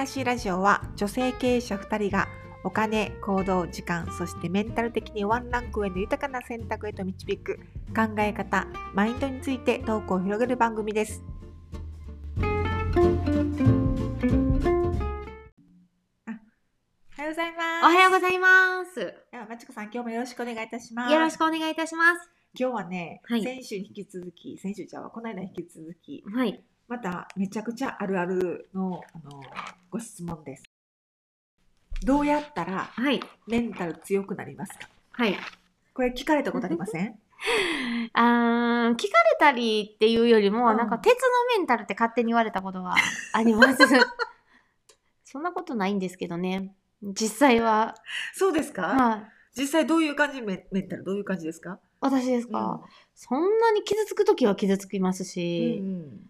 らしいラジオは女性経営者2人がお金、行動、時間、そしてメンタル的にワンランク上の豊かな選択へと導く考え方、マインドについてトークを広げる番組です。あおはようございます。おはようございます。ではまちこさん、今日もよろしくお願いいたします。よろしくお願いいたします。今日はね、はい先週に引き続き、先週じゃあ、この間に引き続き、はい。まためちゃくちゃあるあるのあのご質問です。どうやったらはい。メンタル強くなりますか？はい。これ聞かれたことありません？あー聞かれたりっていうよりも、うんなんか鉄のメンタルって勝手に言われたことがあります。そんなことないんですけどね。実際は。そうですか、はい。実際どういう感じ？メメンタルどういう感じですか？私ですか、そんなに傷つくときは傷つきますうんし、うん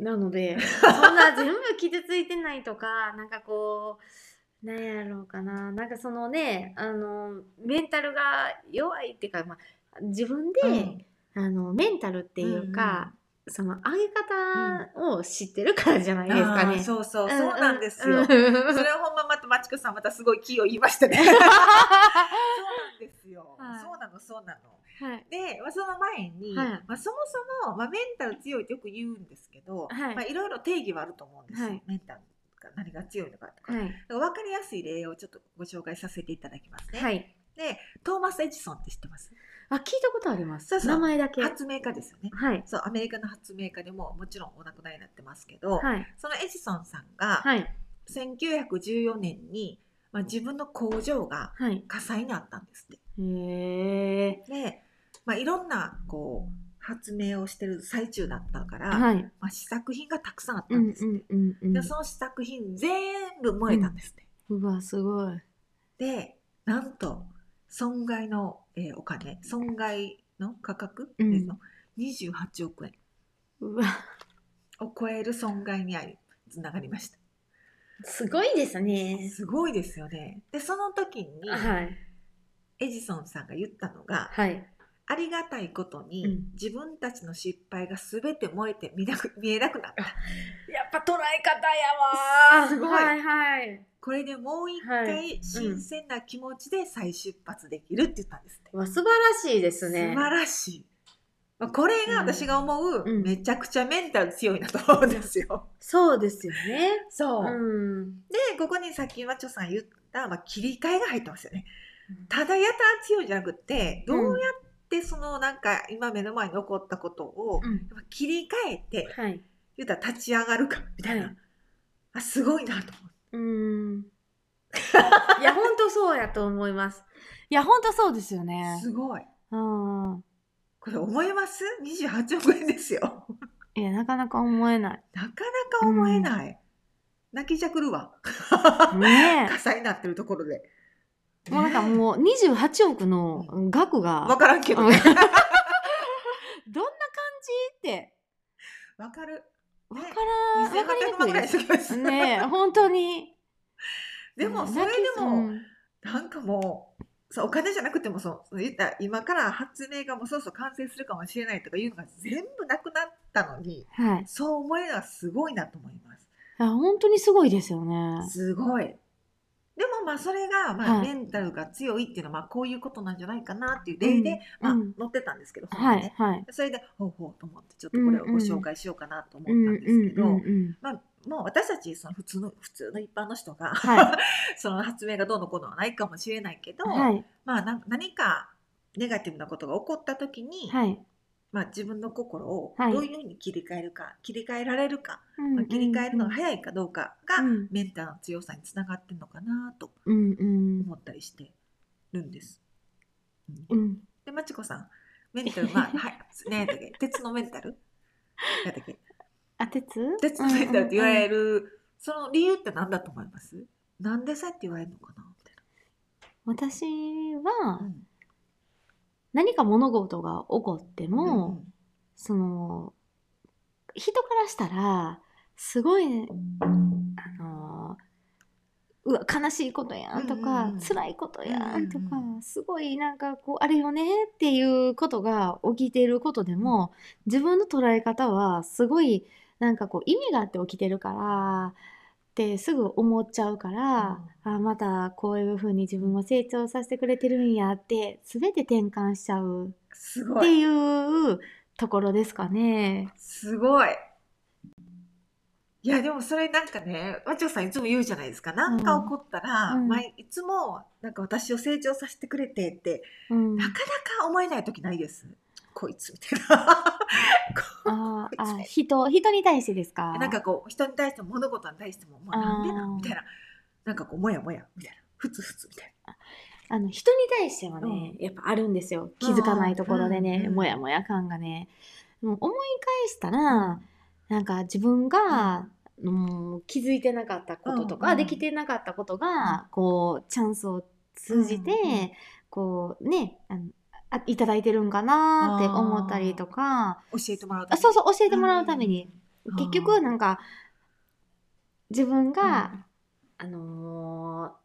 なので、そんな全部傷ついてないとか、なんかこう、なんやろうかな。なんかそのね、あの、メンタルが弱いっていうか、まあ、自分で、うんあの、メンタルっていうか、その上げ方を知ってるからじゃないですかね。あーそうそうそうなんですうんよ。うんそれはほんままたまちこさんまたすごい気を言いましたね。そうなん。はいそうなのそうなの。はい。で、まあ、その前に、はいまあ、そもそも、まあ、メンタル強いってよく言うんですけど、はいまあ、いろいろ定義はあると思うんですよ、はいメンタルが何が強いのかとか。はい。だから分かりやすい例をちょっとご紹介させていただきますね。はい。で、トーマス・エジソンって知ってます？あ、聞いたことあります。名前だけ。発明家ですよね。はい。そう、アメリカの発明家でももちろんお亡くなりになってますけど、はい。そのエジソンさんがはい。1914年に、まあ、自分の工場がはい。火災にあったんですって。へえ。で、まあ、いろんなこう発明をしてる最中だったから、はい。まあ、試作品がたくさんあったうんんですって。うんうんうんでその試作品全部燃えたんですって。うわ、すごい。でなんと損害の、えーお金損害の価格、うんですの？28億円うわ、を超える損害にありつながりました。すごいですね。すごいですよね。でその時にはい。エジソンさんが言ったのがはい。ありがたいことに、うん自分たちの失敗が全て燃えて見なく見えなくなった。やっぱ捉え方やわすごいはいはい。これでもう一は回新鮮な気持ちで再出発できるって言ったんですって。わ素晴らしいですね。素晴らしい。まあこれが私が思う、うんめちゃくちゃメンタル強いなと思うんですよ。そうですよね。そう。うん。で、ここにさっきマチョさん言った、まあ、切り替えが入ってますよね。ただやたら強いじゃなくって、どうやってそのなんか今目の前に起こったことを、切り替えて、はい。言ったら立ち上がるかみたいな。はいあ、すごいなと思って。うん。いや、本当そうやと思います。いや、本当そうですよね。すごい。うん。これ思います ?28 億円ですよ。いや、なかなか思えない。なかなか思えない。泣きじゃくるわ。ね 火災になってるところで。え。もうなんかもう28億の額が、わからんけどね。どんな感じって、わかる。わからん、わかりに2800万ぐらいくいです。ねえ、本当に。でもそれでも、なんかもう、そうお金じゃなくてもそうったら今から発明がもうそろそろ完成するかもしれないとかいうのが全部なくなったのにうん、はい。そう思えるのはすごいなと思います。いや本当にすごいですよね。すごい。でもまあそれがまあはい。メンタルが強いっていうのはまあこういうことなんじゃないかなっていう例で、まあ載ってたんですけど、本はい、にね。はい。それでほうほうと思ってちょっとこれをご紹介しようかなと思ったんですけど、まあもう私たちその普通の普通の一般の人が、は その発明がどうのこうのはないかもしれないけど、はい、まあな何かネガティブなことが起こった時に、はい。まあ、自分の心をはい。どういうふうに切り替えるか、切り替えられるか、うんまあ、切り替えるのが早いかどうかが、うん。メンタルの強さにつながってるのかなとうんうん。思ったりしてるんです。うん。うん。で、まちこさん、メンタル、まあ、はい、ねだっけ、鉄のメンタル？やだっけ？あ、鉄？鉄のメンタルって言われる。る、その理由って何だと思います？なんでそうやって言われるのかな？みたい私な。はうん何か物事が起こっても、うんその人からしたらすごい、あのうわ悲しいことやんとか、うん辛いことやんとか、すごいなんかこうあれよねっていうことが起きていることでも自分の捉え方はすごいなんかこう意味があって起きてるからってすぐ思っちゃうから、あまたこういう風に自分を成長させてくれてるんやって全て転換しちゃうすごい。っていうところですかね。すごい。いやでもそれなんかね和長さんいつも言うじゃないですか。何か起こったら、うん。毎いつもなんか私を成長させてくれてってうん、なかなか思えない時ないですこいつみたいな。あーあ人人に対してですか？なんかこう人に対しても物事に対してももうなんでなみたいな。なんかこうもやもやみたいな。ふつふつみたいあの人に対してはね、やっぱあるんですよ。気づかないところでね、うん。もやもや感がね。もう思い返したら、なんか自分が、うん、気づいてなかったこととか、うん。うん。できてなかったことがこうチャンスを通じて、うん。うん。こうねあのあいただいてるんかなって思ったりとか。な教えてもらうあそうそそう教えてもらうために、うん。結局なんか自分が、うん。あのー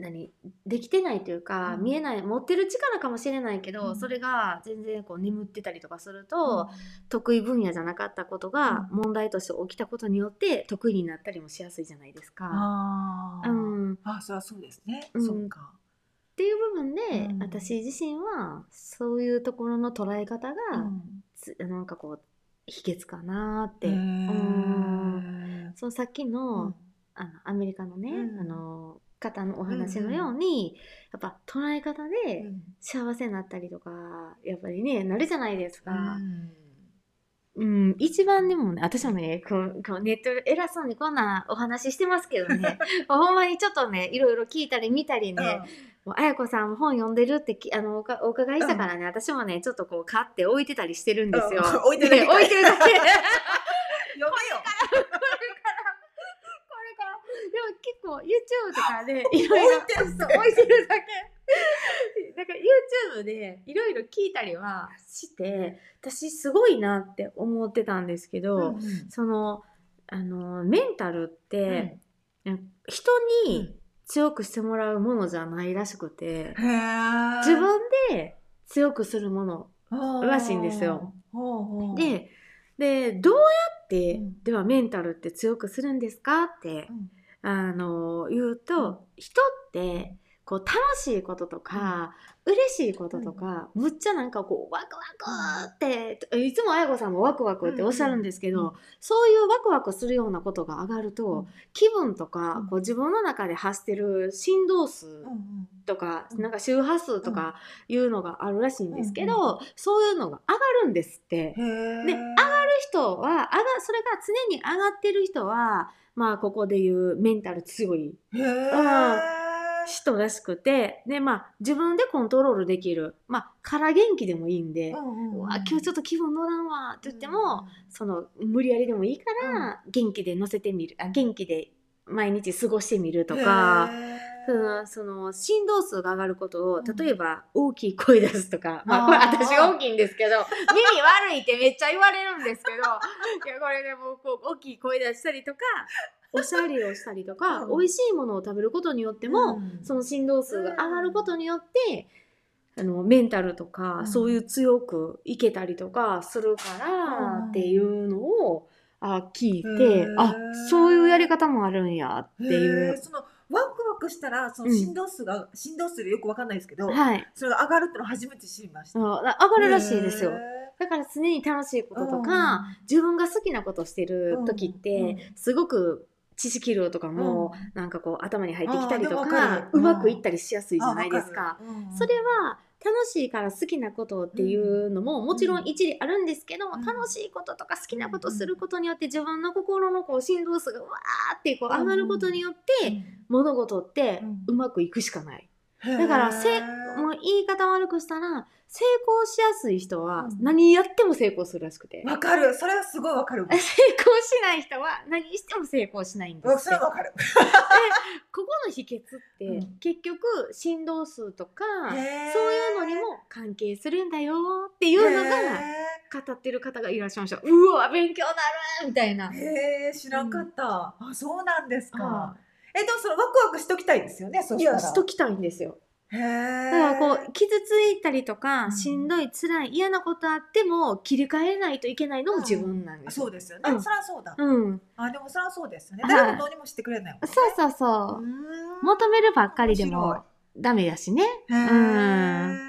何？できてないというか、うん。見えない持ってる力かもしれないけど、うん。それが全然こう眠ってたりとかすると、得意分野じゃなかったことが問題として起きたことによって得意になったりもしやすいじゃないですか。あー。うん、っあそりゃそうですね、うん。そっかていう部分で、うん。私自身はそういうところの捉え方が、うん。つなんかこう秘訣かなって、う。んそのさっきの,、うん。あのアメリカのね、うん。あの方のお話のように、やっぱ捉え方でうん。幸せになったりとかやっぱりねなるじゃないですか。うんうん、一番でもね、私もね、こうこうネットで偉そうにこんなお話ししてますけどね、ほんまにちょっとね、いろいろ聞いたり見たりね、もうあやこさんも本読んでるってきあのおかお伺いしたからね、私もね、ちょっとこう買って置いてたりしてるんですよ。うん。置いてるだけ。ね置いてるだけ。読めよ。これから。でも結構 YouTube とかで いろいろ置いてるそう置いてるだけ YouTube でいろいろ聞いたりはして私すごいなって思ってたんですけど、うんそのあのメンタルって、人に強くしてもらうものじゃないらしくてへー。自分で強くするものらしいんですよ。ででどうやって、うん。ではメンタルって強くするんですかってうん。あの言うと、人ってこう楽しいこととか、嬉しいこととか、むっちゃなんかこうワクワクって、いつもあやこさんもワクワクっておっしゃるんですけど、うん。うんそういうワクワクするようなことが上がると、うん。気分とか、うん。こう自分の中で発してる振動数うんとか、うん。なんか周波数とかいうのがあるらしいんですけど、うん。そういうのが上がるんですって。で上がる人は上がそれが常に上がってる人はまあここでいうメンタル強い。へー人らしくてでまあ自分でコントロールできる。まあから元気でもいいんで、うんうんうん。うわ今日ちょっと気分乗らんわって言っても、その無理やりでもいいから、元気で乗せてみる。あ元気で毎日過ごしてみるとか。そのその振動数が上がることをうん。例えば大きい声出すとか、まあこれ私が大きいんですけど 耳悪いってめっちゃ言われるんですけどいやこれでもこう大きい声出したりとかおしゃれをしたりとか、うん。美味しいものを食べることによっても、うん。その振動数が上がることによって、あのメンタルとか、うん。そういう強くいけたりとかするからうん。っていうのを、あ聞いてあそういうやり方もあるんやっていう。そのワクワクしたらその振動数が、振動数でよくわかんないですけど、はい、それが上がるってのを初めて知りました。上がるらしいですよ。だから常に楽しいこととか、自分が好きなことしてる時って、うん。うん。すごく知識量とかも、うん。なんかこう頭に入ってきたりとかうまくいったりしやすいじゃないですか。それは楽しいから好きなことっていうのももちろん一理あるんですけど、うん。楽しいこととか好きなことすることによって自分の心のこう振動数がわーってこう上がることによって物事ってうまくいくしかない。うんだからせもう言い方悪くしたら成功しやすい人はうん。何やっても成功するらしくて、わかる。それはすごいわかる。成功しない人は何しても成功しないんですって。それはわかる。ここの秘訣って、うん。結局振動数とかそういうのにも関係するんだよっていうのがへ語ってる方がいらっしゃいました。うわ勉強なるみたいな。ーへー知らんかった、あそうなんですあかえでもそのワクワクしときたいですよねそしたらいやしときたいんですよへえ。だからこう傷ついたりとか、うんしんどい辛い嫌なことあっても切り替えないといけないのも自分なんですよ。そうですよね。うんそりゃそうだ。うん、あ、でもそりゃそうですね。はい誰もどうにもしてくれないもんね。そうそうそうう。ーん求めるばっかりでも面白ダメだしね。いへうんー